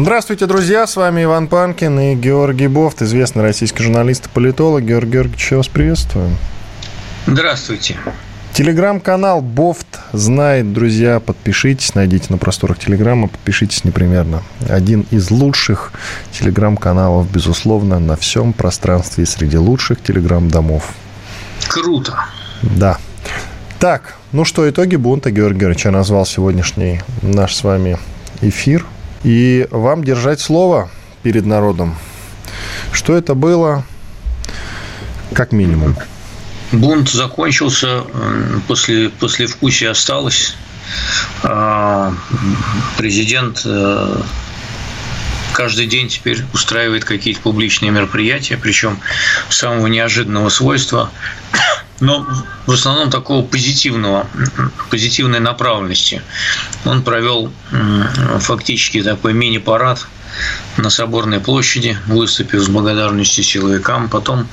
Здравствуйте, друзья! С вами Иван Панкин и Георгий Бовт, известный российский журналист и политолог. Георгий Георгиевич, вас приветствую. Здравствуйте. Телеграм-канал Бовт знает, друзья, подпишитесь, найдите на просторах Телеграма, подпишитесь непременно. Один из лучших Телеграм-каналов, безусловно, на всем пространстве среди лучших Телеграм-домов. Круто. Да. Так, ну что, итоги бунта, Георгий Георгиевич, я назвал сегодняшний наш с вами эфир. И вам держать слово перед народом. Что это было, как минимум? Бунт закончился, после, после вкусия осталось. А, президент э, каждый день теперь устраивает какие-то публичные мероприятия, причем самого неожиданного свойства, но в основном такого позитивного, позитивной направленности. Он провел фактически такой мини-парад на Соборной площади, выступив с благодарностью силовикам, потом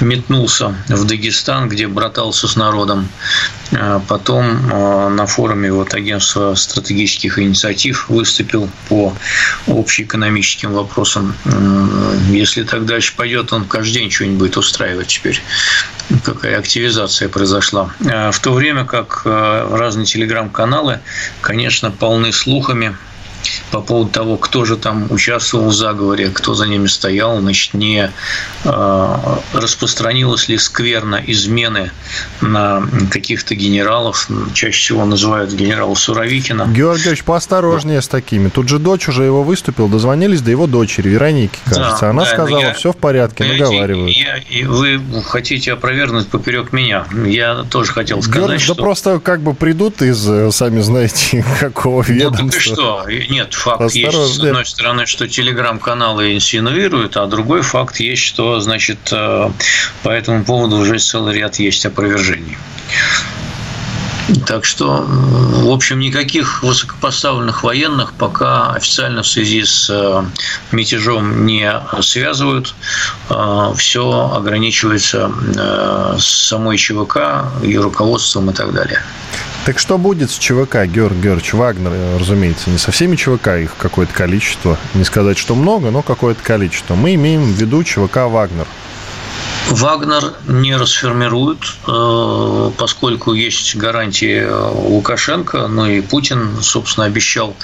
метнулся в Дагестан, где братался с народом, потом а, на форуме вот агентства стратегических инициатив выступил по общеэкономическим вопросам. Если так дальше пойдет, он каждый день что-нибудь будет устраивать теперь. Какая активизация произошла. А в то время как разные телеграм-каналы, конечно, полны слухами, по поводу того, кто же там участвовал в заговоре, кто за ними стоял, значит, не э, распространилась ли скверно измены на каких-то генералов, чаще всего называют генерала Суровикина. Георгиевич, поосторожнее да. с такими. Тут же дочь уже его выступил, дозвонились до его дочери, Вероники, кажется. Да, Она да, сказала, я, все в порядке, наговаривают. Я, и вы хотите опровергнуть поперек меня. Я тоже хотел сказать, Георгий, что... Да просто как бы придут из, э, сами знаете, какого ведомства. Ну, ты что? Нет, факт Осторожно. есть, с одной стороны, что телеграм-каналы инсинуируют, а другой факт есть, что, значит, э, по этому поводу уже целый ряд есть опровержений. Так что, в общем, никаких высокопоставленных военных пока официально в связи с э, мятежом не связывают. Э, Все ограничивается самой ЧВК, ее руководством и так далее. Так что будет с ЧВК, Георг Георгиевич Вагнер, разумеется, не со всеми ЧВК, их какое-то количество. Не сказать, что много, но какое-то количество. Мы имеем в виду ЧВК Вагнер. Вагнер не расформируют, э, поскольку есть гарантии Лукашенко, но и Путин, собственно, обещал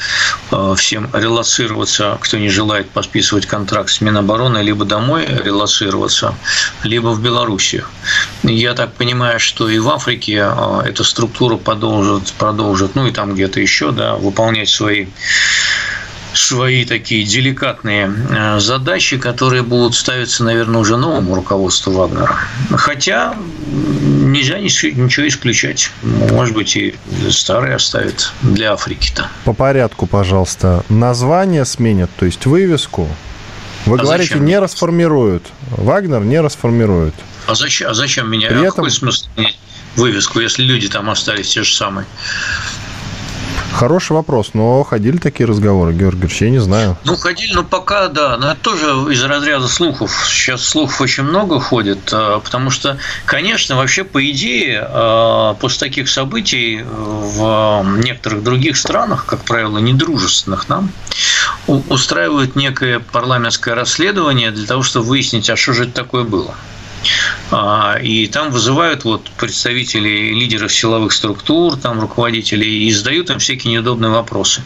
э, всем релацироваться, кто не желает подписывать контракт с Минобороны, либо домой релацироваться, либо в Белоруссию. Я так понимаю, что и в Африке э, эта структура продолжит, продолжит ну и там где-то еще, да, выполнять свои свои такие деликатные э, задачи, которые будут ставиться, наверное, уже новому руководству Вагнера. Хотя нельзя ничего исключать. Может быть, и старые оставят для Африки-то. По порядку, пожалуйста. Название сменят, то есть вывеску. Вы а говорите, зачем? не расформируют. Вагнер не расформирует. А зачем, а зачем меня? При а этом... какой смысл вывеску, если люди там остались те же самые? Хороший вопрос, но ходили такие разговоры, Георгий Георгиевич, я не знаю. Ну, ходили, но пока, да, но это тоже из разряда слухов. Сейчас слухов очень много ходит, а, потому что, конечно, вообще, по идее, а, после таких событий в некоторых других странах, как правило, недружественных нам, устраивают некое парламентское расследование для того, чтобы выяснить, а что же это такое было. А, и там вызывают вот представителей лидеров силовых структур, там руководителей, и задают им всякие неудобные вопросы.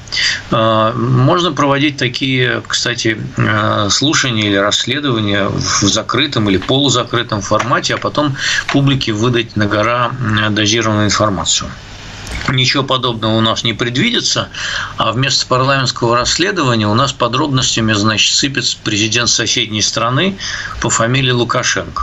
А, можно проводить такие, кстати, а, слушания или расследования в закрытом или полузакрытом формате, а потом публике выдать на гора дозированную информацию. Ничего подобного у нас не предвидится, а вместо парламентского расследования у нас подробностями, значит, сыпется президент соседней страны по фамилии Лукашенко.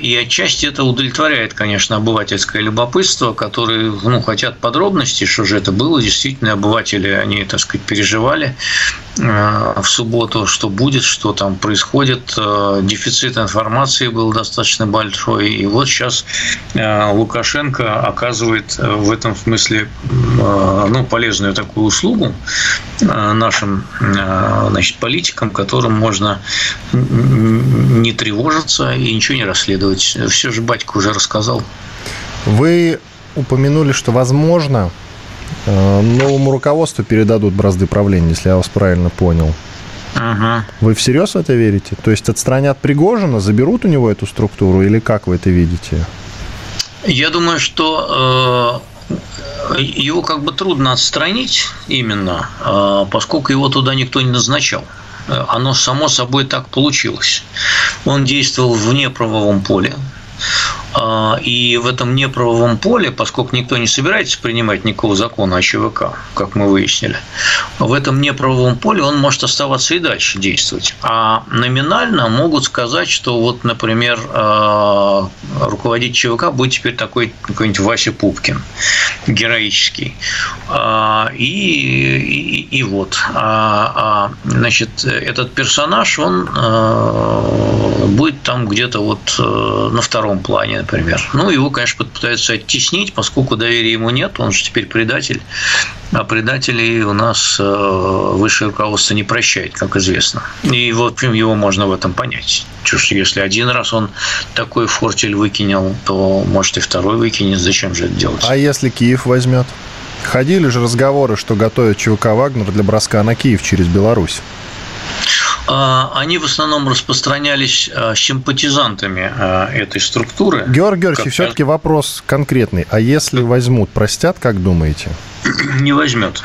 и отчасти это удовлетворяет, конечно, обывательское любопытство, которые ну, хотят подробностей, что же это было. Действительно, обыватели, они, так сказать, переживали. в субботу, что будет, что там происходит. Дефицит информации был достаточно большой. И вот сейчас Лукашенко оказывает в этом смысле ну, полезную такую услугу нашим значит, политикам, которым можно не тревожиться и ничего не расследовать. Все же батька уже рассказал. Вы упомянули, что, возможно, э, новому руководству передадут бразды правления, если я вас правильно понял. Ага. Вы всерьез в это верите? То есть отстранят Пригожина, заберут у него эту структуру, или как вы это видите? Я думаю, что э, его как бы трудно отстранить именно, э, поскольку его туда никто не назначал. Оно само собой так получилось. Он действовал вне правовом поле, а, и в этом неправовом поле, поскольку никто не собирается принимать никакого закона о ЧВК, как мы выяснили, в этом неправовом поле он может оставаться и дальше действовать. А номинально могут сказать, что вот, например, а, руководитель ЧВК будет теперь такой какой-нибудь Вася Пупкин, героический. А, и, и, и вот. Значит, этот персонаж, он будет там где-то вот э, на втором плане, например. Ну, его, конечно, пытаются оттеснить, поскольку доверия ему нет, он же теперь предатель. А предателей у нас э, высшее руководство не прощает, как известно. И, в общем, его можно в этом понять. Чушь, если один раз он такой фортель выкинул, то, может, и второй выкинет. Зачем же это делать? А если Киев возьмет? Ходили же разговоры, что готовят ЧВК «Вагнер» для броска на Киев через Беларусь. А, они в основном распространялись а, симпатизантами а, этой структуры. Георгий Георгиевич, все-таки вопрос конкретный. А если возьмут, простят, как думаете? Не возьмет.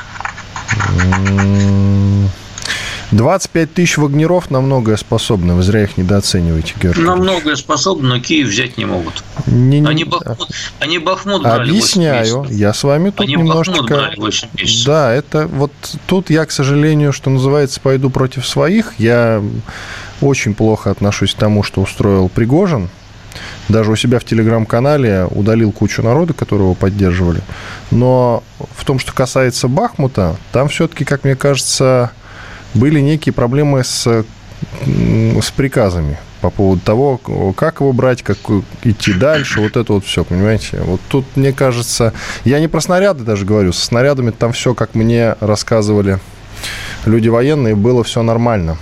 25 тысяч вагнеров на многое способны. Вы зря их недооцениваете, Георгий. На многое способны, но Киев взять не могут. Не, не... Они, Бахмут, они Бахмут брали Объясняю. Я с вами тут они немножко... Бахмут брали 8 месяцев. Да, это вот тут я, к сожалению, что называется, пойду против своих. Я очень плохо отношусь к тому, что устроил Пригожин. Даже у себя в телеграм-канале удалил кучу народа, которые его поддерживали. Но в том, что касается Бахмута, там все-таки, как мне кажется, были некие проблемы с, с приказами по поводу того, как его брать, как идти дальше, вот это вот все, понимаете? Вот тут, мне кажется, я не про снаряды даже говорю, со снарядами там все, как мне рассказывали люди военные, было все нормально.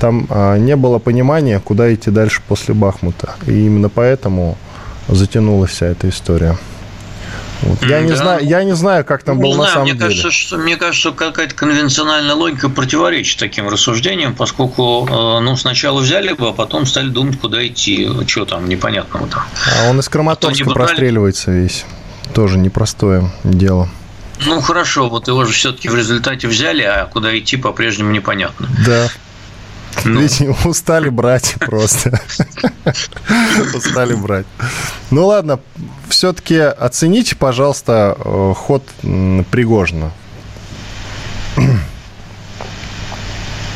Там а, не было понимания, куда идти дальше после Бахмута. И именно поэтому затянулась вся эта история. Вот. Я, да. не знаю, я не знаю, как там не было знаю, на самом мне деле. Кажется, что, мне кажется, что какая-то конвенциональная логика противоречит таким рассуждениям, поскольку э, ну, сначала взяли бы, а потом стали думать, куда идти. Что там непонятного там. А он из Краматорска брали... простреливается весь. Тоже непростое дело. Ну хорошо, вот его же все-таки в результате взяли, а куда идти по-прежнему непонятно. Да. Ну. Устали брать просто. устали брать. Ну ладно, все-таки оцените, пожалуйста, э, ход Пригожина.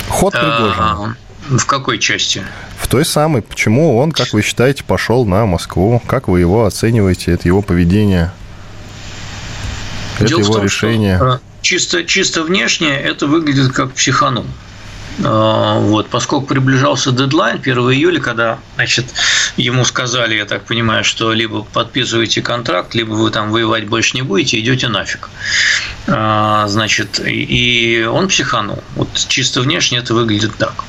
Ход Пригожина. В какой части? В той самой. Почему он, как вы считаете, пошел на Москву? Как вы его оцениваете? Это его поведение? Это Дело его том, решение? Что, э, чисто, чисто внешне это выглядит как психанум. А, вот, поскольку приближался дедлайн 1 июля, когда значит, ему сказали, я так понимаю, что либо подписываете контракт, либо вы там воевать больше не будете, идете нафиг. А, значит, и он психанул. Вот чисто внешне это выглядит так.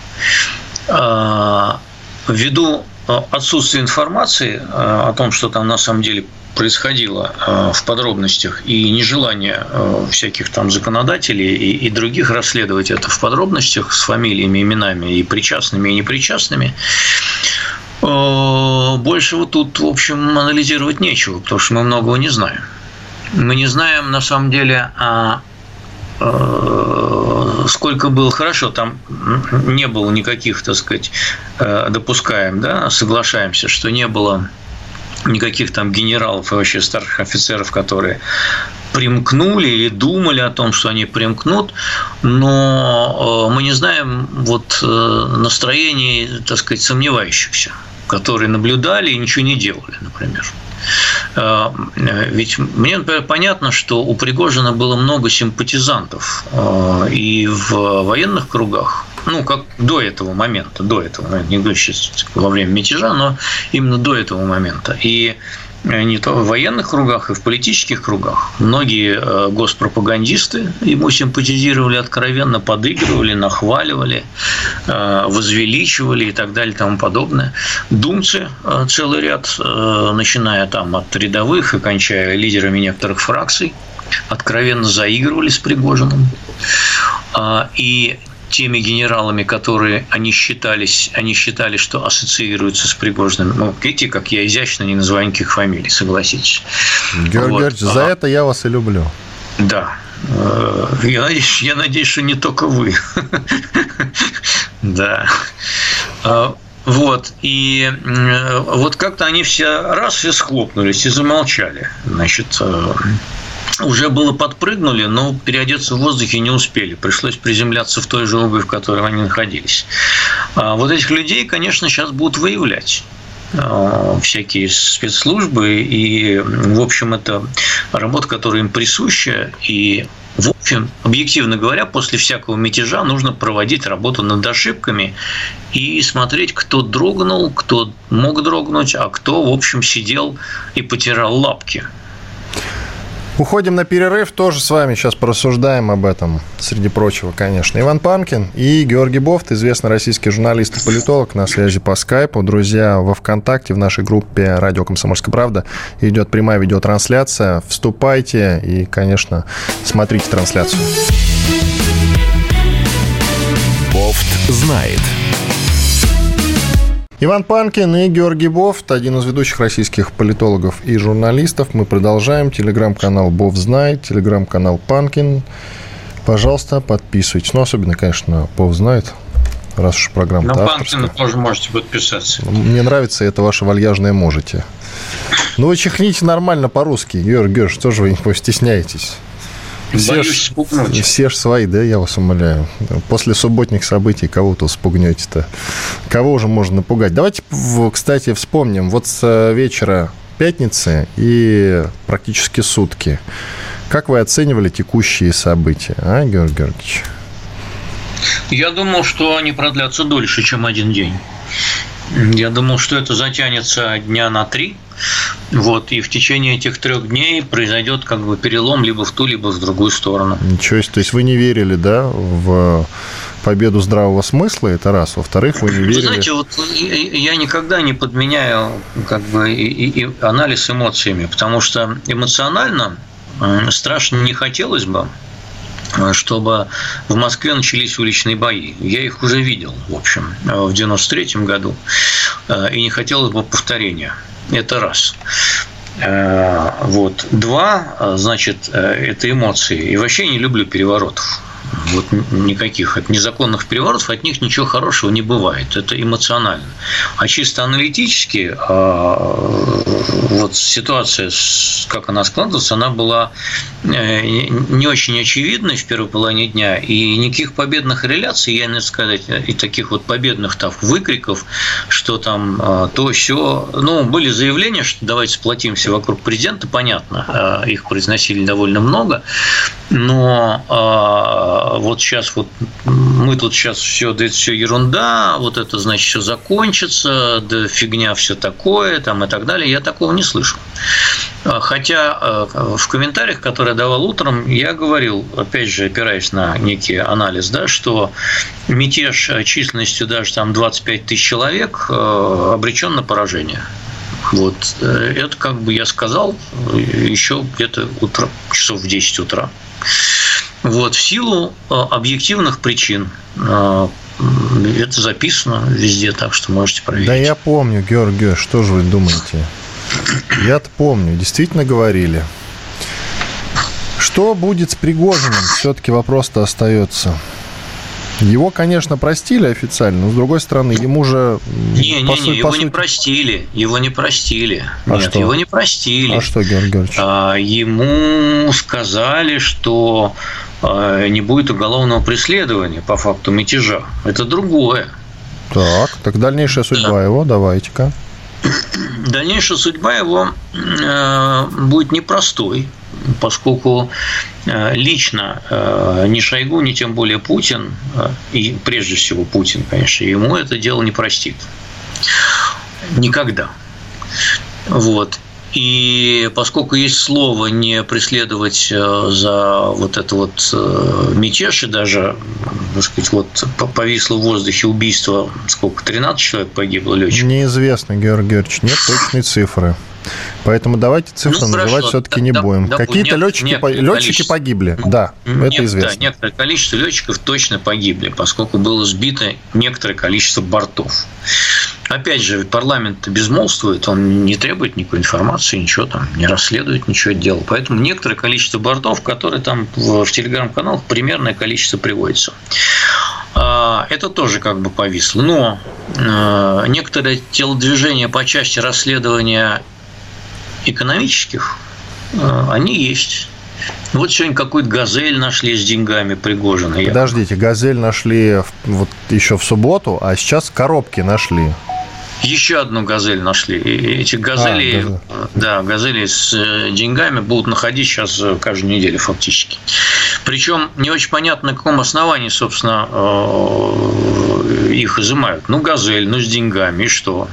А, ввиду отсутствия информации о том, что там на самом деле происходило э, в подробностях и нежелание э, всяких там законодателей и, других расследовать это в подробностях с фамилиями, именами и причастными, и непричастными, э, больше вот тут, в общем, анализировать нечего, потому что мы многого не знаем. Мы не знаем, на самом деле, а сколько было хорошо, там не было никаких, так сказать, допускаем, да, соглашаемся, что не было никаких там генералов и вообще старших офицеров, которые примкнули или думали о том, что они примкнут, но э, мы не знаем вот э, настроений, так сказать, сомневающихся, которые наблюдали и ничего не делали, например. ведь мне, например, понятно, что у Пригожина было много симпатизантов и в военных кругах, ну, как до этого момента, до этого, ну, не говорю сейчас во время мятежа, но именно до этого момента. И Э, не то в военных кругах, и в политических кругах. Многие э, госпропагандисты ему симпатизировали откровенно, подыгрывали, нахваливали, э, возвеличивали и так далее и тому подобное. Думцы целый ряд, начиная там от рядовых и кончая лидерами некоторых фракций, откровенно заигрывали с Пригожиным. А, и теми генералами, которые они считались, они считали, что ассоциируются с Пригожиным. Ну, видите, как я изящно не называю никаких фамилий, согласитесь. Георгий вот. Георгиевич, за а, это я вас и люблю. Да. Э, я надеюсь, я надеюсь, что не только вы. Да. А, вот, и вот как-то они все раз и схлопнулись и замолчали. Значит, э, уже было подпрыгнули, но переодеться в воздухе не успели. Пришлось приземляться в той же обуви, в которой они находились. А вот этих людей, конечно, сейчас будут выявлять а, всякие спецслужбы, и, в общем, это работа, которая им присуща, и в общем, объективно говоря, после всякого мятежа нужно проводить работу над ошибками и смотреть, кто дрогнул, кто мог дрогнуть, а кто, в общем, сидел и потирал лапки. Уходим на перерыв, тоже с вами сейчас порассуждаем об этом, среди прочего, конечно. Иван Панкин и Георгий Бофт, известный российский журналист и политолог, на связи по скайпу. Друзья, во ВКонтакте, в нашей группе «Радио Комсомольская правда» идет прямая видеотрансляция. Вступайте и, конечно, смотрите трансляцию. Бофт знает. Иван Панкин и Георгий Бофт, один из ведущих российских политологов и журналистов. Мы продолжаем. Телеграм-канал Бов знает, телеграм-канал Панкин. Пожалуйста, подписывайтесь. Ну, особенно, конечно, Бов знает, раз уж программа На Панкина тоже можете подписаться. Мне нравится это ваше вальяжное «можете». Ну, вы чихните нормально по-русски, Георгий Георгиевич, что же вы не стесняетесь? Все Боюсь ж, спугнуть. Все ж свои, да, я вас умоляю. После субботних событий кого-то спугнете-то. Кого уже можно напугать? Давайте, кстати, вспомним. Вот с э, вечера пятницы и практически сутки. Как вы оценивали текущие события, а, Георгий Георгиевич? Я думал, что они продлятся дольше, чем один день. Я думал, что это затянется дня на три. Вот, и в течение этих трех дней произойдет как бы перелом либо в ту, либо в другую сторону. Ничего себе. То есть вы не верили, да, в победу здравого смысла, это раз. Во-вторых, вы не верили... Вы знаете, вот я никогда не подменяю как бы и, и анализ эмоциями, потому что эмоционально страшно не хотелось бы, чтобы в Москве начались уличные бои. Я их уже видел, в общем, в 93 году, э, и не хотелось бы повторения. Это раз. Э, вот. Два, значит, это эмоции. И вообще не люблю переворотов вот никаких от незаконных переворотов, от них ничего хорошего не бывает. Это эмоционально. А чисто аналитически а, вот ситуация, как она складывалась, она была э, не очень очевидной в первой половине дня, и никаких победных реляций, я не сказать, и таких вот победных там выкриков, что там а, то, все, ну, были заявления, что давайте сплотимся вокруг президента, понятно, а, их произносили довольно много, но вот сейчас вот мы тут сейчас все, да это все ерунда, вот это значит все закончится, да фигня все такое, там и так далее. Я такого не слышал. А, хотя э, в комментариях, которые я давал утром, я говорил, опять же, опираясь на некий анализ, да, что мятеж численностью даже там 25 тысяч человек э, обречен на поражение. Вот. Э, это, как бы я сказал, еще где-то утро, часов в 10 утра. Вот, в силу э, объективных причин э, это записано везде, так что можете проверить. Да я помню, Георгий, что же вы думаете? Я-то помню, действительно говорили. Что будет с Пригожиным? Все-таки вопрос-то остается. Его, конечно, простили официально, но с другой стороны, ему же... Не, не, не, его сути... не простили. Его не простили. А Нет, что? его не простили. А что, Георгий Георгиевич? А, ему сказали, что не будет уголовного преследования по факту мятежа. Это другое. Так, так дальнейшая судьба да. его, давайте-ка. дальнейшая судьба его э, будет непростой, поскольку э, лично э, ни Шойгу, ни тем более Путин, и прежде всего Путин, конечно, ему это дело не простит. Никогда. Вот. И поскольку есть слово не преследовать э, за вот это вот э, мятеж, и даже, так сказать, вот повисло в воздухе убийство, сколько, 13 человек погибло летчиков? Неизвестно, Георгий Георгиевич, нет точной цифры. Поэтому давайте цифры ну, называть все-таки не будем. Да, Какие-то летчики, летчики погибли. Да, Нет, это известно. Да, некоторое количество летчиков точно погибли, поскольку было сбито некоторое количество бортов. Опять же, парламент безмолвствует, он не требует никакой информации, ничего там, не расследует ничего дела. Поэтому некоторое количество бортов, которые там в, в телеграм-каналах, примерное количество приводится. А, это тоже как бы повисло. Но а, некоторые телодвижения по части расследования экономических, а, они есть. Вот сегодня какой-то газель нашли с деньгами Пригожина. Подождите, газель нашли вот еще в субботу, а сейчас коробки нашли. Еще одну газель нашли. И эти газели, а, газель. да, газели с э, деньгами будут находить сейчас э, каждую неделю фактически. Причем не очень понятно, на каком основании, собственно, э, их изымают. Ну, газель, ну, с деньгами, и что?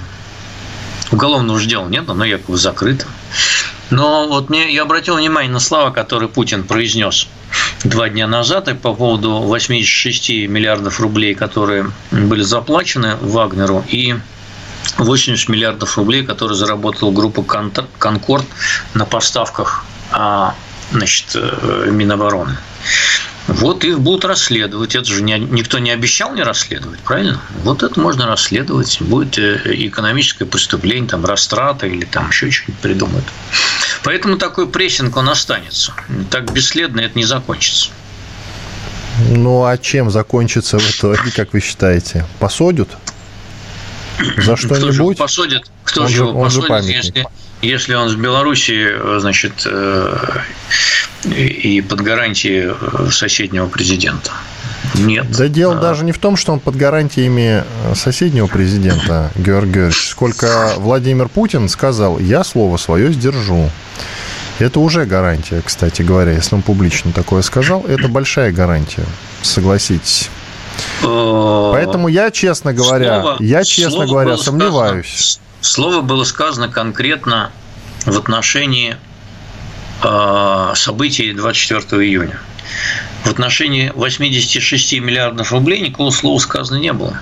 Уголовного же дела нет, оно якобы закрыто. Но вот мне, я обратил внимание на слова, которые Путин произнес два дня назад и по поводу 86 миллиардов рублей, которые были заплачены Вагнеру, и 80 миллиардов рублей, которые заработала группа «Конкорд» на поставках а, значит, э, Минобороны. Вот их будут расследовать. Это же никто не обещал не расследовать, правильно? Вот это можно расследовать. Будет э, экономическое преступление, там, растрата или там еще что-нибудь придумают. Поэтому такой прессинг, он останется. Так бесследно это не закончится. Ну, а чем закончится в итоге, как вы считаете? Посадят? За что-нибудь? Кто посадит? Кто он же, его посадит, если, если он в Беларуси, значит, э, и под гарантией э, соседнего президента? Нет. Да дело а... даже не в том, что он под гарантиями э, соседнего президента, Георгий Георгиевич, сколько Владимир Путин сказал, я слово свое сдержу. Это уже гарантия, кстати говоря, если он публично такое сказал, это большая гарантия, согласитесь. Поэтому я, честно говоря, слово, я, честно говоря, сомневаюсь. Сказано, слово было сказано конкретно в отношении э, событий 24 июня. В отношении 86 миллиардов рублей никакого слова сказано не было.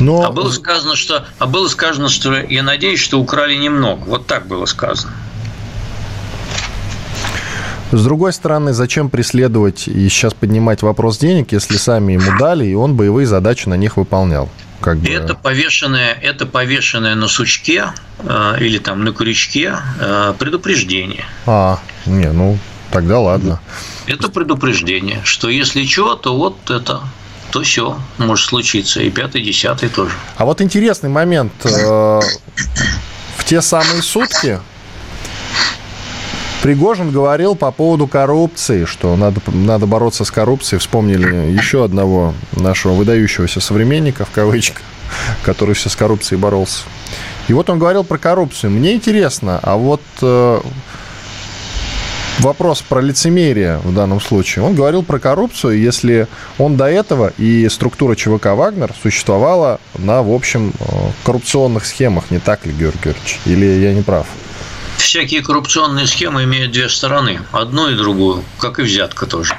Но... А было сказано, что, а было сказано, что я надеюсь, что украли немного. Вот так было сказано. С другой стороны, зачем преследовать и сейчас поднимать вопрос денег, если сами ему дали, и он боевые задачи на них выполнял? Как бы... это, повешенное, это повешенное на сучке э, или там на крючке э, предупреждение. А, не, ну тогда ладно. Это предупреждение, что если что, то вот это то все может случиться. И пятый, десятый тоже. А вот интересный момент. Э, в те самые сутки Пригожин говорил по поводу коррупции, что надо, надо бороться с коррупцией. Вспомнили еще одного нашего выдающегося современника, в кавычках, который все с коррупцией боролся. И вот он говорил про коррупцию. Мне интересно, а вот э, вопрос про лицемерие в данном случае. Он говорил про коррупцию, если он до этого и структура ЧВК «Вагнер» существовала на, в общем, э, коррупционных схемах, не так ли, Георгий Георгиевич? Или я не прав? Всякие коррупционные схемы имеют две стороны, одну и другую, как и взятка тоже.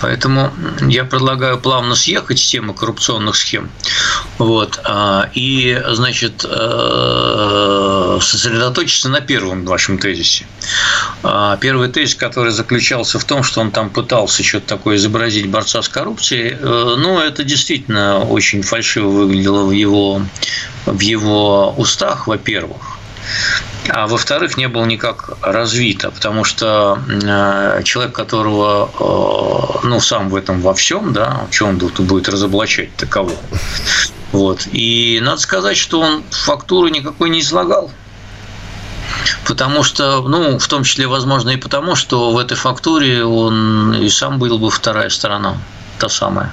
Поэтому я предлагаю плавно съехать с темы коррупционных схем. Вот, а, и, значит, э, сосредоточиться на первом вашем тезисе. А, первый тезис, который заключался в том, что он там пытался что-то такое изобразить борца с коррупцией, э, ну, это действительно очень фальшиво выглядело в его, в его устах, во-первых а во-вторых, не было никак развито, потому что э, человек, которого, э, ну, сам в этом во всем, да, что он тут будет разоблачать таково. Вот. И надо сказать, что он фактуры никакой не излагал. Потому что, ну, в том числе, возможно, и потому, что в этой фактуре он и сам был бы вторая сторона, та самая.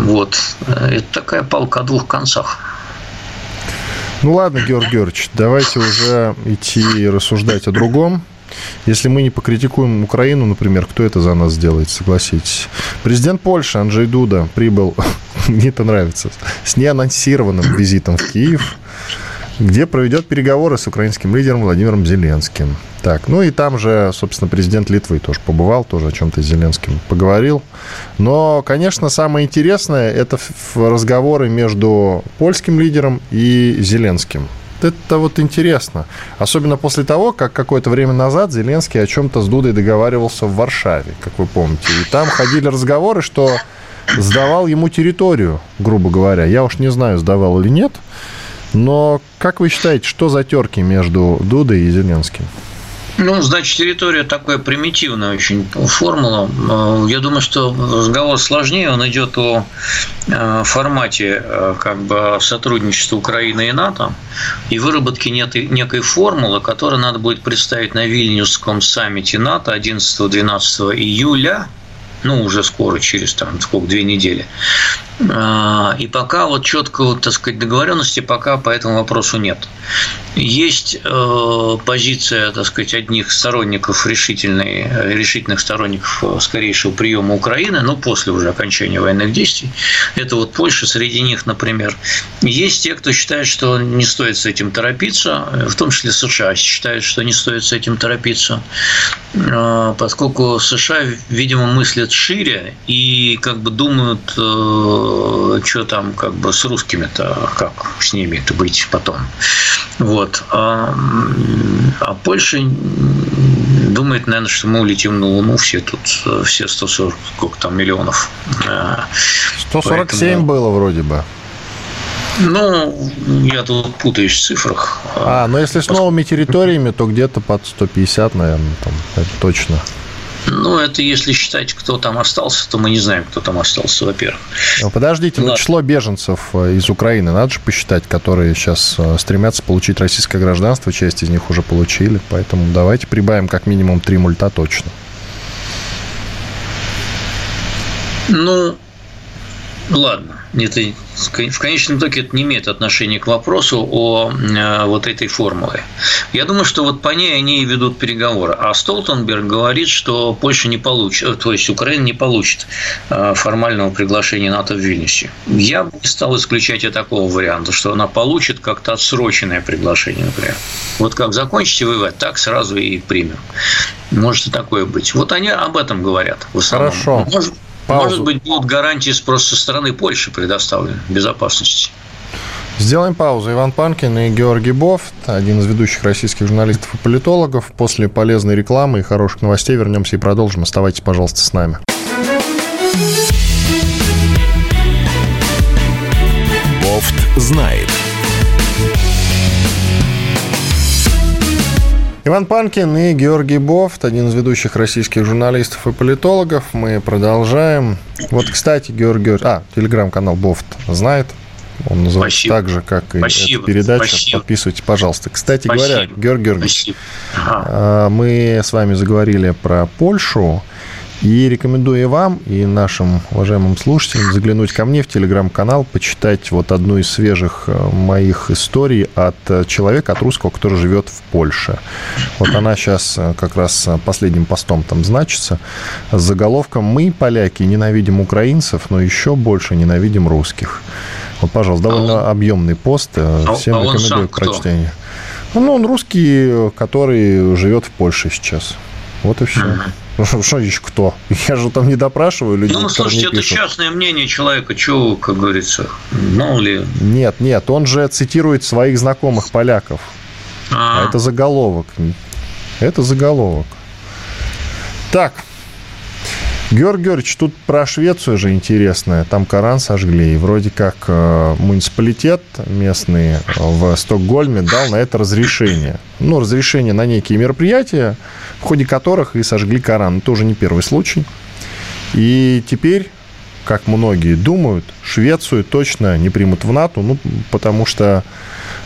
Вот. Это такая палка о двух концах. Ну ладно, Георгий Георгиевич, давайте уже идти рассуждать о другом. Если мы не покритикуем Украину, например, кто это за нас сделает, согласитесь? Президент Польши Анджей Дуда прибыл, мне это нравится, с неанонсированным визитом в Киев, где проведет переговоры с украинским лидером Владимиром Зеленским. Так, ну и там же, собственно, президент Литвы тоже побывал, тоже о чем-то с Зеленским поговорил. Но, конечно, самое интересное – это разговоры между польским лидером и Зеленским это вот интересно. Особенно после того, как какое-то время назад Зеленский о чем-то с Дудой договаривался в Варшаве, как вы помните. И там ходили разговоры, что сдавал ему территорию, грубо говоря. Я уж не знаю, сдавал или нет. Но как вы считаете, что за терки между Дудой и Зеленским? Ну, значит, территория такая примитивная очень формула. Э, я думаю, что разговор сложнее, он идет о э, формате э, как бы сотрудничества Украины и НАТО и выработки некой формулы, которую надо будет представить на Вильнюсском саммите НАТО 11-12 июля ну, уже скоро, через там, сколько, две недели. А, и пока вот четкого, так сказать, договоренности пока по этому вопросу нет. Есть э, позиция, так сказать, одних сторонников решительной, решительных сторонников скорейшего приема Украины, но после уже окончания военных действий. Это вот Польша, среди них, например. Есть те, кто считает, что не стоит с этим торопиться, в том числе США считают, что не стоит с этим торопиться, поскольку США, видимо, мыслят шире и как бы думают, э, что там как бы с русскими-то, как с ними-то быть потом. Вот. А, а Польша думает, наверное, что мы улетим на Луну все тут, все 140 сколько там миллионов. 147 Поэтому... было вроде бы. Ну, я тут путаюсь в цифрах. А, но если с новыми территориями, то где-то под 150, наверное, там, это точно. Ну, это если считать, кто там остался, то мы не знаем, кто там остался, во-первых. Ну, подождите, ну, число беженцев э, из Украины надо же посчитать, которые сейчас э, стремятся получить российское гражданство, часть из них уже получили, поэтому давайте прибавим как минимум три мульта точно. Ну, ладно это в конечном итоге это не имеет отношения к вопросу о э, вот этой формуле. Я думаю, что вот по ней они и ведут переговоры. А Столтенберг говорит, что Польша не получит, э, то есть Украина не получит э, формального приглашения НАТО в Вильнюсе. Я бы не стал исключать и такого варианта, что она получит как-то отсроченное приглашение, например. Вот как закончите воевать, так сразу и примем. Может и такое быть. Вот они об этом говорят. В основном. Хорошо. Может, Паузу. Может быть, будут гарантии просто со стороны Польши предоставлены безопасности. Сделаем паузу. Иван Панкин и Георгий Бофт, один из ведущих российских журналистов и политологов. После полезной рекламы и хороших новостей вернемся и продолжим. Оставайтесь, пожалуйста, с нами. Бофт знает. Иван Панкин и Георгий Бофт, один из ведущих российских журналистов и политологов. Мы продолжаем. Вот, кстати, Георгий... А, телеграм-канал Бофт знает. Он называется Спасибо. так же, как и Спасибо. эта передача. Спасибо. Подписывайтесь, пожалуйста. Кстати Спасибо. говоря, Георгий Георгиевич, ага. А, мы с вами заговорили про Польшу. И рекомендую вам и нашим уважаемым слушателям заглянуть ко мне в телеграм-канал, почитать вот одну из свежих э, моих историй от э, человека, от русского, который живет в Польше. Вот она сейчас э, как раз последним постом там значится с заголовком «Мы, поляки, ненавидим украинцев, но еще больше ненавидим русских». Вот, пожалуйста, довольно а объемный пост. А Всем а рекомендую к прочтению. Ну, он русский, который живет в Польше сейчас. Вот и все. Ну, что еще кто? Я же там не допрашиваю людей. Ну, слушайте, это пишут. частное мнение человека, что, как говорится, мало ли. Нет, нет, он же цитирует своих знакомых поляков. А, а это заголовок. Это заголовок. Так, Георгий Георгиевич, тут про Швецию же интересное. Там Коран сожгли. И вроде как э, муниципалитет местный в Стокгольме дал на это разрешение. Ну, разрешение на некие мероприятия, в ходе которых и сожгли Коран. Это уже не первый случай. И теперь, как многие думают, Швецию точно не примут в НАТО, ну, потому что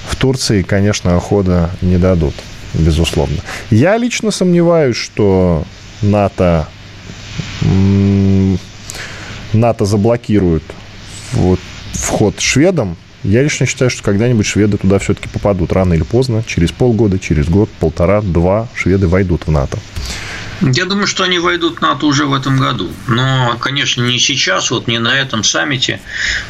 в Турции, конечно, хода не дадут, безусловно. Я лично сомневаюсь, что НАТО НАТО заблокирует вот, вход шведам. Я лично считаю, что когда-нибудь шведы туда все-таки попадут, рано или поздно, через полгода, через год, полтора, два, шведы войдут в НАТО. Я думаю, что они войдут в НАТО уже в этом году. Но, конечно, не сейчас, вот не на этом саммите,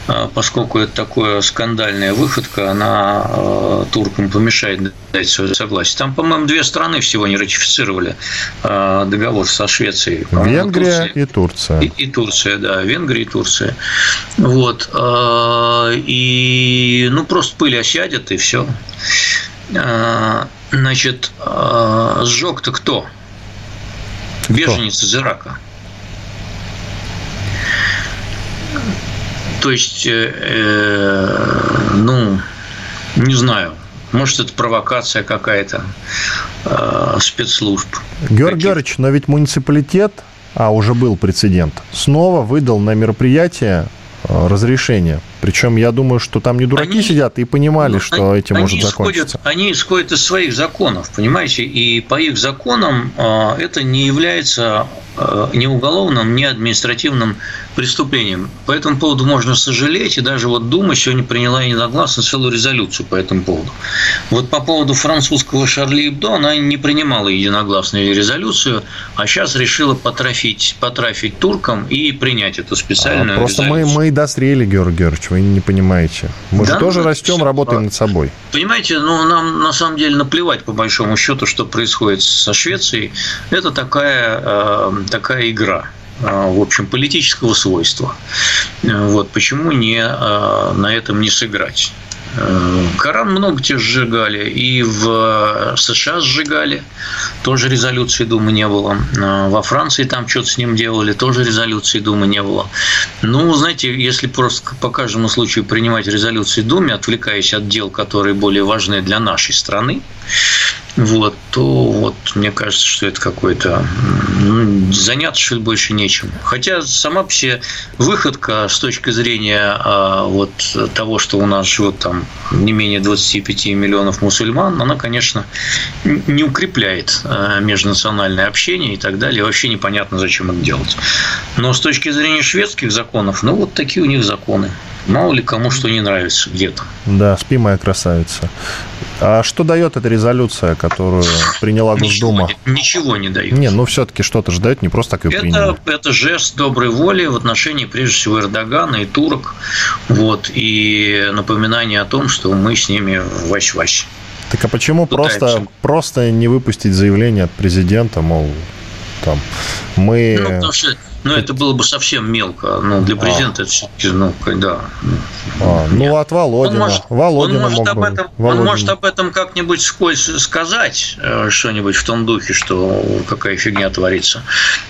а, поскольку это такая скандальная выходка, она а, туркам помешает дать свое согласие. Там, по-моему, две страны всего не ратифицировали а, договор со Швецией. Венгрия Турция. и Турция. И, и Турция, да, Венгрия и Турция. Вот. И, ну, просто пыль осядет, и все. Значит, сжег-то кто? Беженец из Ирака. То есть, э, э, ну, не знаю, может, это провокация какая-то э, спецслужб. Георгий Георгиевич, но ведь муниципалитет, а уже был прецедент, снова выдал на мероприятие э, разрешение причем я думаю, что там не дураки они, сидят и понимали, ну, что они, этим они может закончиться. они исходят из своих законов, понимаете? И по их законам э, это не является э, ни уголовным, ни административным преступлением. По этому поводу можно сожалеть, и даже вот Дума сегодня приняла единогласно целую резолюцию по этому поводу. Вот по поводу французского Шарли Эбдо она не принимала единогласную резолюцию, а сейчас решила потрафить, потрафить туркам и принять эту специальную а, просто резолюцию. Просто мы, мы досрели, Георгий Георгиевич вы не понимаете. Мы да, же тоже ну, растем, работаем над собой. Понимаете, ну, нам на самом деле наплевать, по большому счету, что происходит со Швецией. Это такая, э, такая игра э, в общем, политического свойства. Э, вот почему не на этом не сыграть? Коран много где сжигали, и в США сжигали, тоже резолюции Думы не было. Во Франции там что-то с ним делали, тоже резолюции Думы не было. Ну, знаете, если просто по каждому случаю принимать резолюции Думы, отвлекаясь от дел, которые более важны для нашей страны, вот, то вот мне кажется, что это какой-то ну, заняться что ли больше нечем. Хотя сама по себе выходка с точки зрения а, вот того, что у нас живет там не менее 25 миллионов мусульман, она, конечно, не укрепляет а, межнациональное общение и так далее. вообще непонятно, зачем это делать. Но с точки зрения шведских законов, ну вот такие у них законы. Мало ли кому что не нравится где-то. Да, спи, моя красавица. А что дает эта резолюция, которую приняла Госдума? Ничего, ничего не дает. Не, ну все-таки что-то же дает, не просто так ее это, приняли. Это жест доброй воли в отношении, прежде всего, Эрдогана и турок. Вот, и напоминание о том, что мы с ними вась-вась. Так а почему просто, просто не выпустить заявление от президента, мол, там, мы... Ну, потому что ну, это было бы совсем мелко. Но для а. президента а. это все-таки, ну, когда... А, ну, от Володина. Он может, Володина он может, об, этом, Володин. он может об этом как-нибудь скользь сказать, э, что-нибудь в том духе, что какая фигня творится.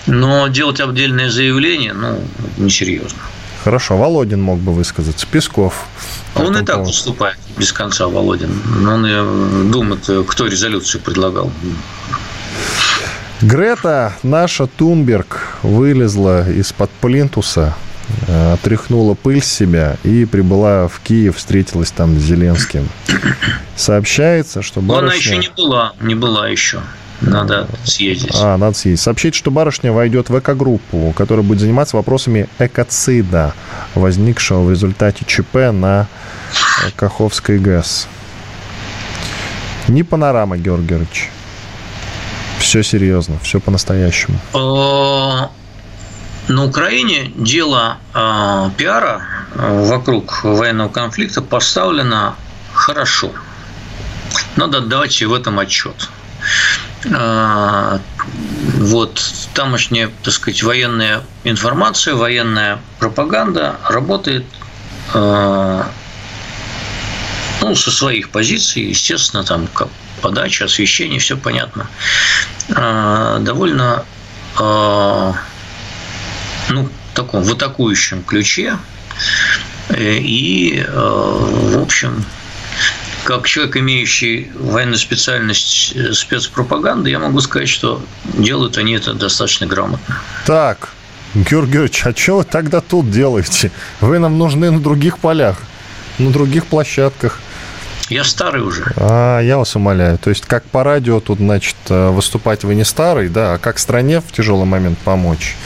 Но делать отдельное заявление, ну, несерьезно. Хорошо, Володин мог бы высказаться. Песков. Он и так поводу. выступает без конца, Володин. Он э, думает, кто резолюцию предлагал. Грета, наша Тунберг, вылезла из-под плинтуса, э, отряхнула пыль с себя и прибыла в Киев, встретилась там с Зеленским. Сообщается, что барышня... она еще не была, не была еще. Надо съездить. А, надо съездить. Сообщить, что барышня войдет в эко-группу, которая будет заниматься вопросами экоцида, возникшего в результате ЧП на Каховской ГЭС. Не панорама, Георгий Георгиевич. Все серьезно, все по-настоящему. Э, на Украине дело э, пиара э, вокруг военного конфликта поставлено хорошо. Надо отдавать себе в этом отчет. Вот тамошняя, так сказать, военная информация, военная пропаганда работает ну, со своих позиций, естественно, там как подача, освещение, все понятно. А, довольно а, ну, таком в атакующем ключе. Э, и, а, в общем, как человек, имеющий военную специальность э, спецпропаганды, я могу сказать, что делают они это достаточно грамотно. Так, Георгий Георгиевич, а что вы тогда тут делаете? Вы нам нужны на других полях, на других площадках. Я старый уже. А, я вас умоляю. То есть, как по радио тут, значит, э, выступать вы не старый, да, а как стране в тяжелый момент помочь?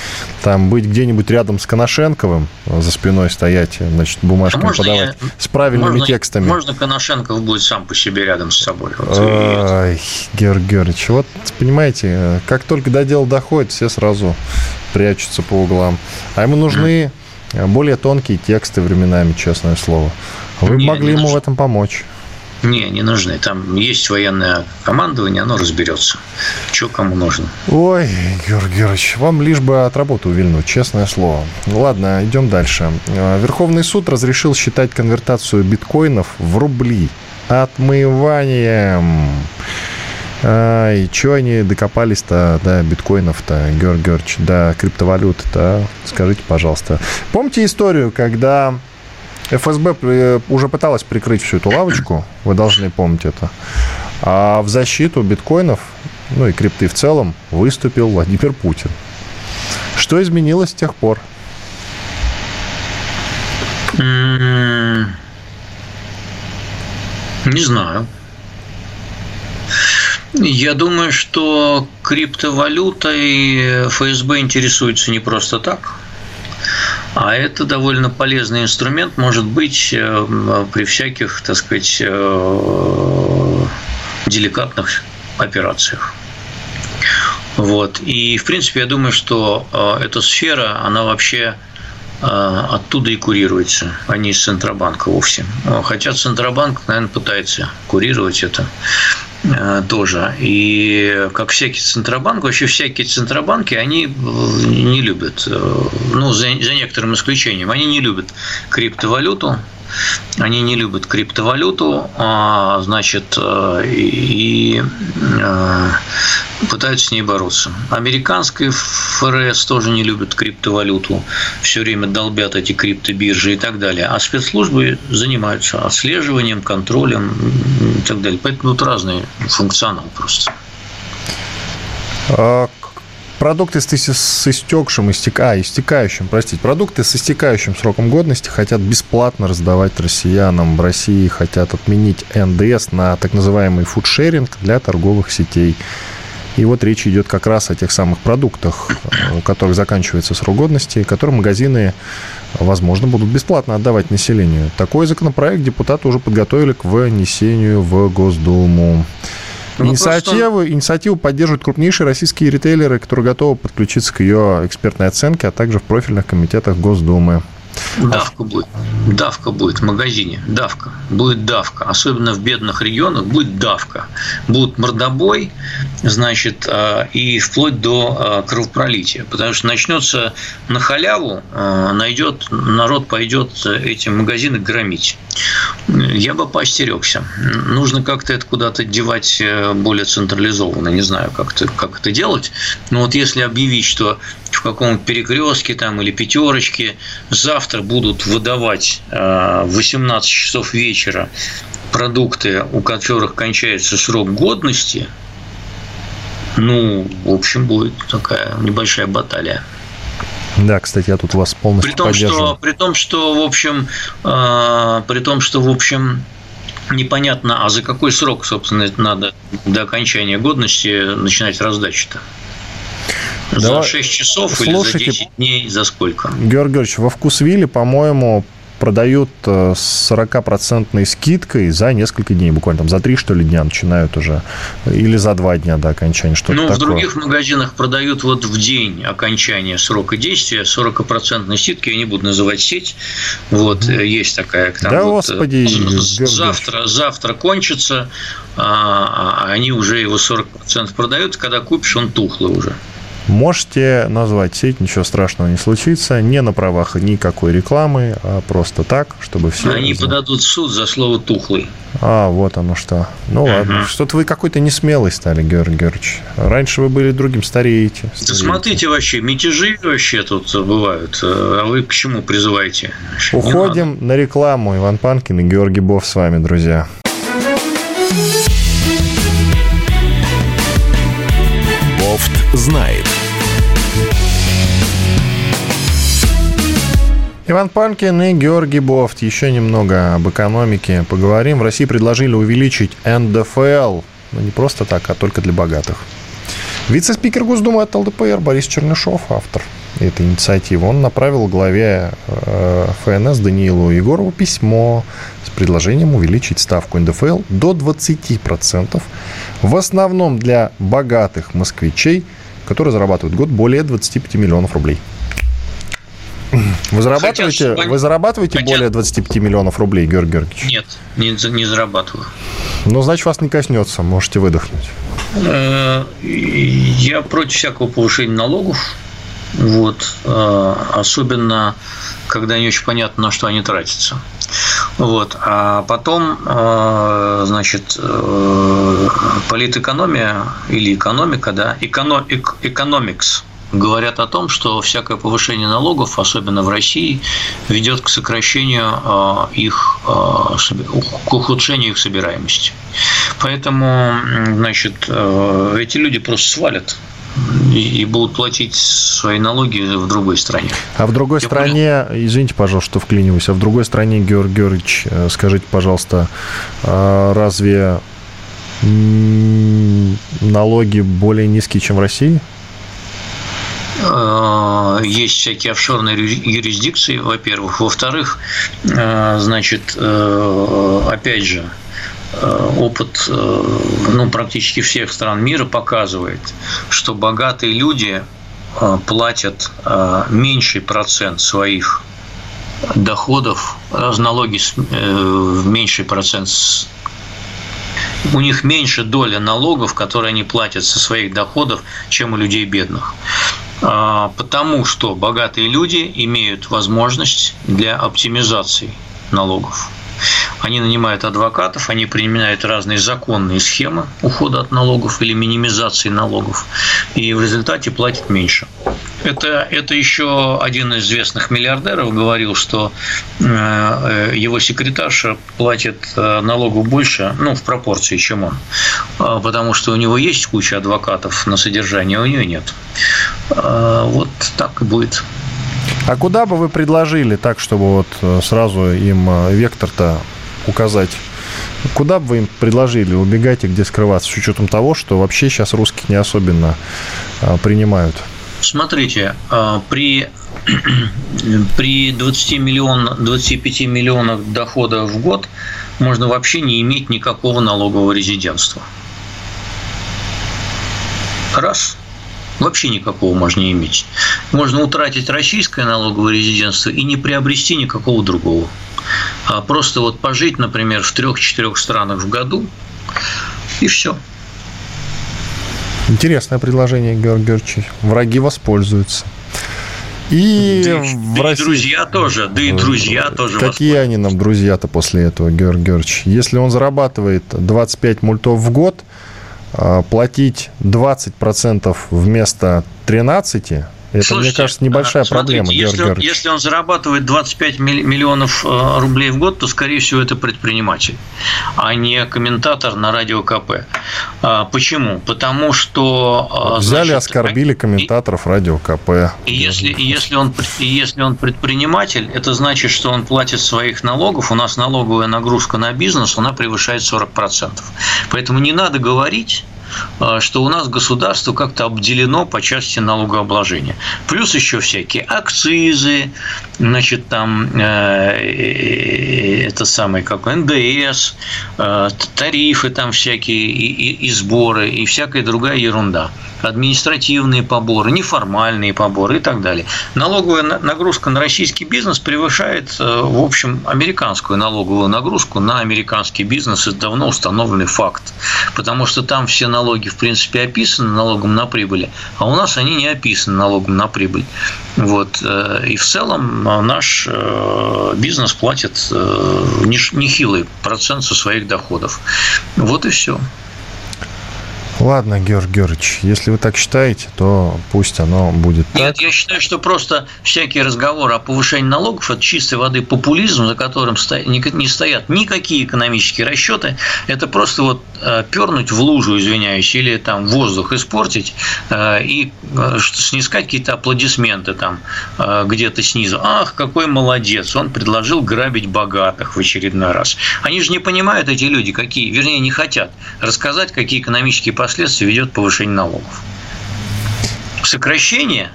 Там быть где-нибудь рядом с Коношенковым, за спиной стоять, значит, бумажками а подавать я... с правильными можно, текстами. Можно Коношенков будет сам по себе рядом с собой. Вот, Ой, Георгий Георгиевич, вот, понимаете, как только до дела доходит, все сразу прячутся по углам. А ему нужны более тонкие тексты временами, честное слово. Вы не, могли не ему в этом помочь. Не, не нужны. Там есть военное командование, оно разберется, что кому нужно. Ой, Георгий Георгиевич, вам лишь бы от работы увильнуть, честное слово. Ладно, идем дальше. Верховный суд разрешил считать конвертацию биткоинов в рубли отмыванием. А, и что они докопались-то до биткоинов-то, Георгий Георгиевич, до криптовалют-то? Скажите, пожалуйста. Помните историю, когда ФСБ уже пыталась прикрыть всю эту лавочку, вы должны помнить это. А в защиту биткоинов, ну и крипты в целом, выступил Владимир Путин. Что изменилось с тех пор? Не знаю. Я думаю, что криптовалютой ФСБ интересуется не просто так. А это довольно полезный инструмент, может быть, э, при всяких, так сказать, э, деликатных операциях. Вот. И, в принципе, я думаю, что э, эта сфера, она вообще оттуда и курируется, а не из Центробанка вовсе. Хотя Центробанк, наверное, пытается курировать это. Э, тоже. И как всякий Центробанк, вообще всякие Центробанки, они э, не любят, э, ну, за, за некоторым исключением, они не любят криптовалюту, они не любят криптовалюту, а, значит, э, и э, пытаются с ней бороться. Американская ФРС тоже не любит криптовалюту, все время долбят эти криптобиржи и так далее. А спецслужбы занимаются отслеживанием, контролем и так далее. Поэтому тут разный функционал просто. Продукты с, с истекшим, истек... а, истекающим, простите, продукты с истекающим сроком годности хотят бесплатно раздавать россиянам. В России хотят отменить НДС на так называемый фудшеринг для торговых сетей. И вот речь идет как раз о тех самых продуктах, у которых заканчивается срок годности, которые магазины, возможно, будут бесплатно отдавать населению. Такой законопроект депутаты уже подготовили к внесению в Госдуму. Ну, инициативу, просто... инициативу поддерживают крупнейшие российские ритейлеры, которые готовы подключиться к ее экспертной оценке, а также в профильных комитетах Госдумы. Давка будет. Давка будет в магазине. Давка. Будет давка. Особенно в бедных регионах будет давка. Будет мордобой, значит, а, и вплоть до а, кровопролития. Потому что начнется на халяву, а, найдет, народ пойдет эти магазины громить. Я бы поостерегся. Нужно как-то это куда-то девать э, более централизованно. Не знаю, как это, как это делать. Но вот если объявить, что в каком-то перекрестке там или пятерочке завтра будут выдавать э, в 18 часов вечера продукты, у которых кончается срок годности, ну, в общем, будет такая небольшая баталия. Да, кстати, я тут вас полностью при том, что, при том, что, в общем, э, при том, что, в общем, непонятно, а за какой срок, собственно, надо до окончания годности начинать раздачу-то? За 6 часов Слушайте, или за 10 дней, за сколько? Георгий Георгиевич, во Вкусвилле, по-моему, продают э, с 40% скидкой за несколько дней, буквально там за 3, что ли, дня начинают уже. Или за 2 дня до окончания, что-то Ну, в других магазинах продают вот в день окончания срока действия 40% скидки, я не буду называть сеть, вот, mm. есть такая. Там да, вот, господи. Завтра, завтра кончится, а, а они уже его 40% продают, когда купишь, он тухлый уже. Можете назвать сеть, ничего страшного не случится. Не на правах никакой рекламы, а просто так, чтобы все... Они знали. подадут в суд за слово «тухлый». А, вот оно что. Ну uh-huh. ладно. Что-то вы какой-то несмелый стали, Георгий Георгиевич. Раньше вы были другим, стареете. стареете. Да смотрите вообще, мятежи вообще тут бывают. А вы к чему призываете? Уходим на рекламу. Иван Панкин и Георгий Бов с вами, друзья. Иван Панкин и Георгий Бофт. Еще немного об экономике поговорим. В России предложили увеличить НДФЛ. Ну, не просто так, а только для богатых. Вице-спикер Госдумы от ЛДПР Борис Чернышов, автор этой инициативы, он направил главе э, ФНС Даниилу Егорову письмо с предложением увеличить ставку НДФЛ до 20%, в основном для богатых москвичей, которые зарабатывают в год более 25 миллионов рублей. Вы зарабатываете, Хотя, вы зарабатываете Хотя... более 25 миллионов рублей, Георгий Георгиевич? Нет, не, не зарабатываю. Ну, значит, вас не коснется, можете выдохнуть. Э, я против всякого повышения налогов. Вот. Э, особенно, когда не очень понятно, на что они тратятся. Вот. А потом, э, значит, политэкономия или экономика, да, экономикс – говорят о том, что всякое повышение налогов, особенно в России, ведет к сокращению э, их, э, к ухудшению их собираемости. Поэтому, значит, э, эти люди просто свалят и будут платить свои налоги в другой стране. А в другой Я стране, понял? извините, пожалуйста, что вклиниваюсь, а в другой стране, Георгий Георгиевич, скажите, пожалуйста, разве налоги более низкие, чем в России? Э, есть всякие офшорные юрисдикции, во-первых. Во-вторых, э, значит, э, опять же, опыт ну, практически всех стран мира показывает, что богатые люди платят меньший процент своих доходов, налоги в меньший процент у них меньше доля налогов, которые они платят со своих доходов, чем у людей бедных. Потому что богатые люди имеют возможность для оптимизации налогов. Они нанимают адвокатов, они применяют разные законные схемы ухода от налогов или минимизации налогов, и в результате платят меньше. Это, это еще один из известных миллиардеров говорил, что э, его секретарша платит э, налогу больше, ну, в пропорции, чем он. Потому что у него есть куча адвокатов на содержание, а у нее нет. Вот так и будет. А куда бы вы предложили так, чтобы вот э, сразу им вектор-то указать? Куда бы вы им предложили убегать и где скрываться, с учетом того, что вообще сейчас русских не особенно принимают? Смотрите, при, при 20 миллион, 25 миллионах дохода в год можно вообще не иметь никакого налогового резидентства. Раз. Вообще никакого можно не иметь. Можно утратить российское налоговое резидентство и не приобрести никакого другого. А просто вот пожить, например, в трех-четырех странах в году, и все. Интересное предложение, Георгий Георгиевич. Враги воспользуются. И, да, в да России... и друзья тоже, да и друзья тоже. Какие они нам друзья-то после этого, Георгий Георгиевич? Если он зарабатывает 25 мультов в год, платить 20% вместо 13 это, Слушайте, мне кажется, небольшая смотрите, проблема, если, Георгий он, если он зарабатывает 25 миллионов э, рублей в год, то, скорее всего, это предприниматель, а не комментатор на радио КП. А, почему? Потому что... Э, Взяли, значит, оскорбили комментаторов и, радио КП. И если, и если, он, и если он предприниматель, это значит, что он платит своих налогов. У нас налоговая нагрузка на бизнес, она превышает 40%. Поэтому не надо говорить а, что у нас государство как-то обделено по части налогообложения. Плюс еще всякие акцизы, значит, там э, э это самое, как НДС, э, тарифы там всякие, и, и, и сборы, и всякая другая ерунда административные поборы, неформальные поборы и так далее. Налоговая нагрузка на российский бизнес превышает, в общем, американскую налоговую нагрузку на американский бизнес. Это давно установленный факт. Потому что там все налоги, в принципе, описаны налогом на прибыль, а у нас они не описаны налогом на прибыль. Вот. И в целом наш бизнес платит нехилый процент со своих доходов. Вот и все. Ладно, Георгий Георгиевич, если вы так считаете, то пусть оно будет так. Нет, я считаю, что просто всякие разговоры о повышении налогов – это чистой воды популизм, за которым не стоят никакие экономические расчеты. Это просто вот э, пернуть в лужу, извиняюсь, или там воздух испортить э, и э, снискать какие-то аплодисменты там где-то снизу. Ах, какой молодец, он предложил грабить богатых в очередной раз. Они же не понимают, эти люди, какие, вернее, не хотят рассказать, какие экономические последствия ведет повышение налогов. Сокращение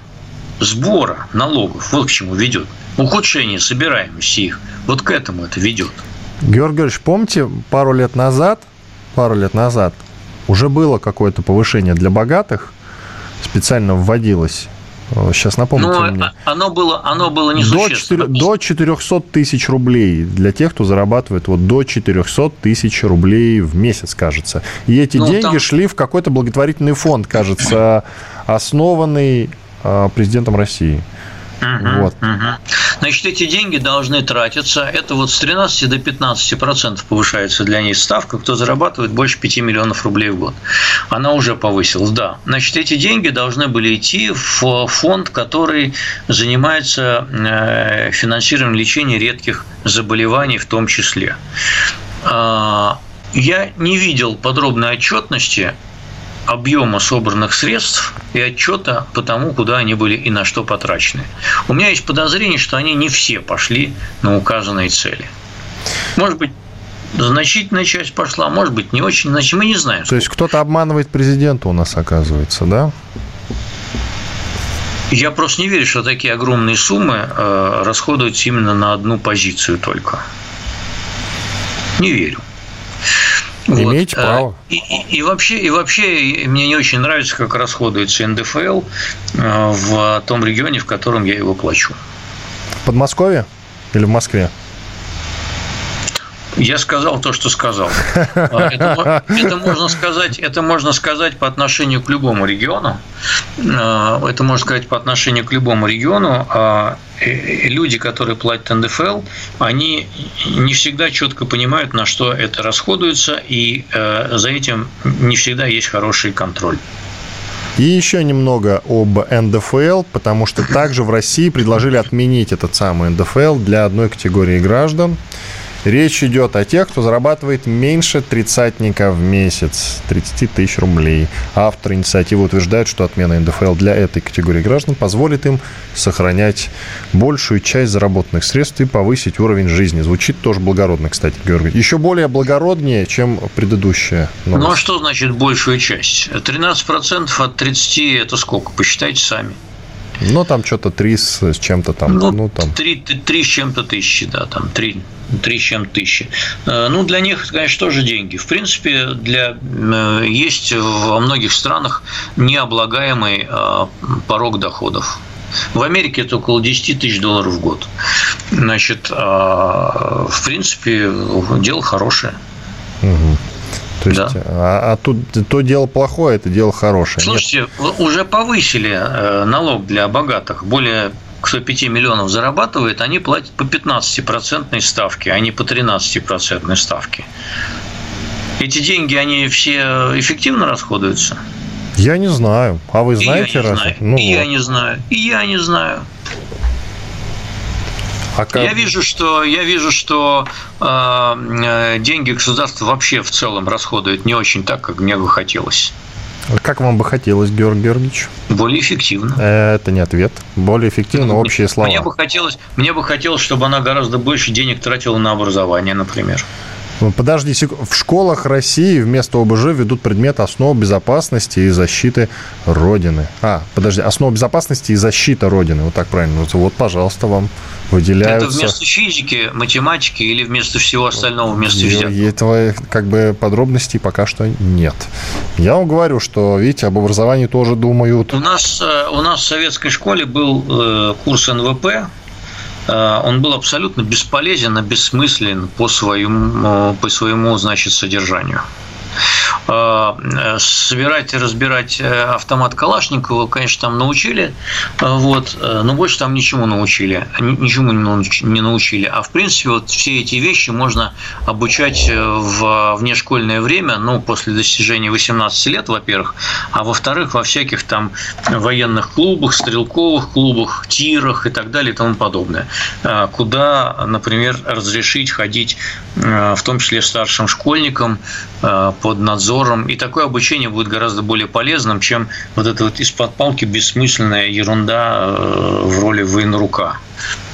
сбора налогов, вот к чему ведет. Ухудшение собираемости их, вот к этому это ведет. Георгий Георгиевич, помните, пару лет назад, пару лет назад уже было какое-то повышение для богатых, специально вводилось Сейчас напомните Но мне. Оно было, оно было не до, 4, до 400 тысяч рублей для тех, кто зарабатывает вот до 400 тысяч рублей в месяц, кажется. И эти ну, деньги там... шли в какой-то благотворительный фонд, кажется, основанный а, президентом России. Угу, вот. угу. Значит, эти деньги должны тратиться. Это вот с 13 до 15 процентов повышается для них ставка, кто зарабатывает больше 5 миллионов рублей в год. Она уже повысилась, да. Значит, эти деньги должны были идти в фонд, который занимается э, финансированием лечения редких заболеваний в том числе. А, я не видел подробной отчетности объема собранных средств и отчета по тому, куда они были и на что потрачены. У меня есть подозрение, что они не все пошли на указанные цели. Может быть, значительная часть пошла, может быть, не очень, значит, мы не знаем. То есть кто-то обманывает президента у нас, оказывается, да? Я просто не верю, что такие огромные суммы э, расходуются именно на одну позицию только. Не верю. Имеете вот. право. И, и, и, вообще, и вообще мне не очень нравится, как расходуется НДФЛ э, в том регионе, в котором я его плачу. В Подмосковье или в Москве? Я сказал то, что сказал. А, это, это, можно сказать, это можно сказать по отношению к любому региону. А, это можно сказать по отношению к любому региону. Люди, которые платят НДФЛ, они не всегда четко понимают, на что это расходуется, и за этим не всегда есть хороший контроль. И еще немного об НДФЛ, потому что также в России предложили отменить этот самый НДФЛ для одной категории граждан. Речь идет о тех, кто зарабатывает меньше тридцатника в месяц, 30 тысяч рублей. Автор инициативы утверждает, что отмена НДФЛ для этой категории граждан позволит им сохранять большую часть заработанных средств и повысить уровень жизни. Звучит тоже благородно, кстати, Георгий. Еще более благороднее, чем предыдущая новость. Ну а что значит большую часть? 13% от 30 – это сколько? Посчитайте сами. Ну, там что-то 3 с чем-то там. Ну, ну там. 3, 3 с чем-то тысячи, да, там 3 3 с чем тысячи. Э, ну, для них, конечно, тоже деньги. В принципе, для, э, есть во многих странах необлагаемый э, порог доходов. В Америке это около 10 тысяч долларов в год. Значит, в принципе, дело хорошее. Угу. То есть, да. а, а тут то дело плохое, это дело хорошее. Слушайте, Нет. уже повысили налог для богатых. Более кто 5 миллионов зарабатывает, они платят по 15% ставке, а не по 13% ставке. Эти деньги, они все эффективно расходуются? Я не знаю. А вы знаете? И я не раз? знаю. Ну, и вот. я не знаю. И я не знаю. А как... Я вижу, что я вижу, что э, деньги государства вообще в целом расходуют не очень так, как мне бы хотелось. Как вам бы хотелось, Георгий Георгиевич? Более эффективно. Это не ответ. Более эффективно общие слова. Мне бы хотелось, мне бы хотелось, чтобы она гораздо больше денег тратила на образование, например. Подожди, в школах России вместо ОБЖ ведут предмет основ безопасности и защиты Родины. А, подожди, основа безопасности и защита Родины. Вот так правильно. Вот, пожалуйста, вам выделяются. Это вместо физики, математики или вместо всего остального вместо везде? Этого как бы подробностей пока что нет. Я вам говорю, что, видите, об образовании тоже думают. У нас, э, у нас в советской школе был э, курс НВП, он был абсолютно бесполезен и бессмыслен по своему, э, по своему значит, содержанию. Собирать и разбирать автомат Калашникова, конечно, там научили, вот, но больше там ничему научили, ничему не научили. А в принципе, вот все эти вещи можно обучать в внешкольное время, ну, после достижения 18 лет, во-первых, а во-вторых, во всяких там военных клубах, стрелковых клубах, тирах и так далее и тому подобное, куда, например, разрешить ходить в том числе старшим школьникам под надзором. И такое обучение будет гораздо более полезным, чем вот эта вот из-под палки бессмысленная ерунда в роли военрука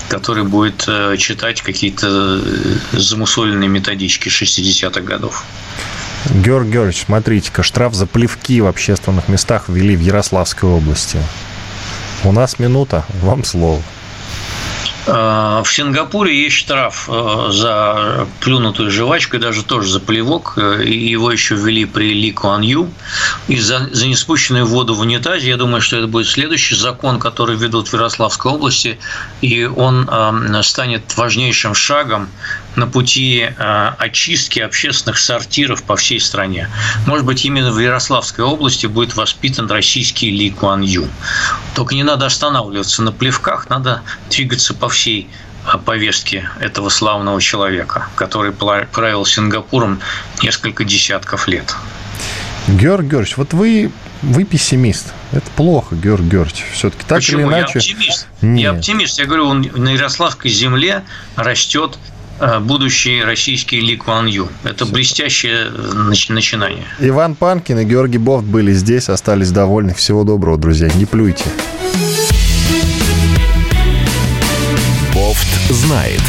который будет читать какие-то замусоленные методички 60-х годов. Георгий Георгиевич, смотрите-ка, штраф за плевки в общественных местах ввели в Ярославской области. У нас минута, вам слово. Э, в Сингапуре есть штраф э, за плюнутую жвачку, и даже тоже за плевок. Э, его еще ввели при Ли Куан Ю. И за, за неспущенную воду в унитазе, я думаю, что это будет следующий закон, который ведут в Ярославской области. И он станет важнейшим шагом на пути очистки общественных сортиров по всей стране. Может быть, именно в Ярославской области будет воспитан российский Ли Куан Ю. Только не надо останавливаться на плевках, надо двигаться по всей повестке этого славного человека, который правил Сингапуром несколько десятков лет. Георг Георгиевич, вот вы, вы пессимист. Это плохо, Георг Георгиевич. Все-таки так Почему? или иначе... Я оптимист. Нет. Я оптимист. Я говорю, он на Ярославской земле растет э, будущий российский Ли Куан Ю. Это блестящее начинание. Иван Панкин и Георгий Бофт были здесь, остались довольны. Всего доброго, друзья. Не плюйте. знает.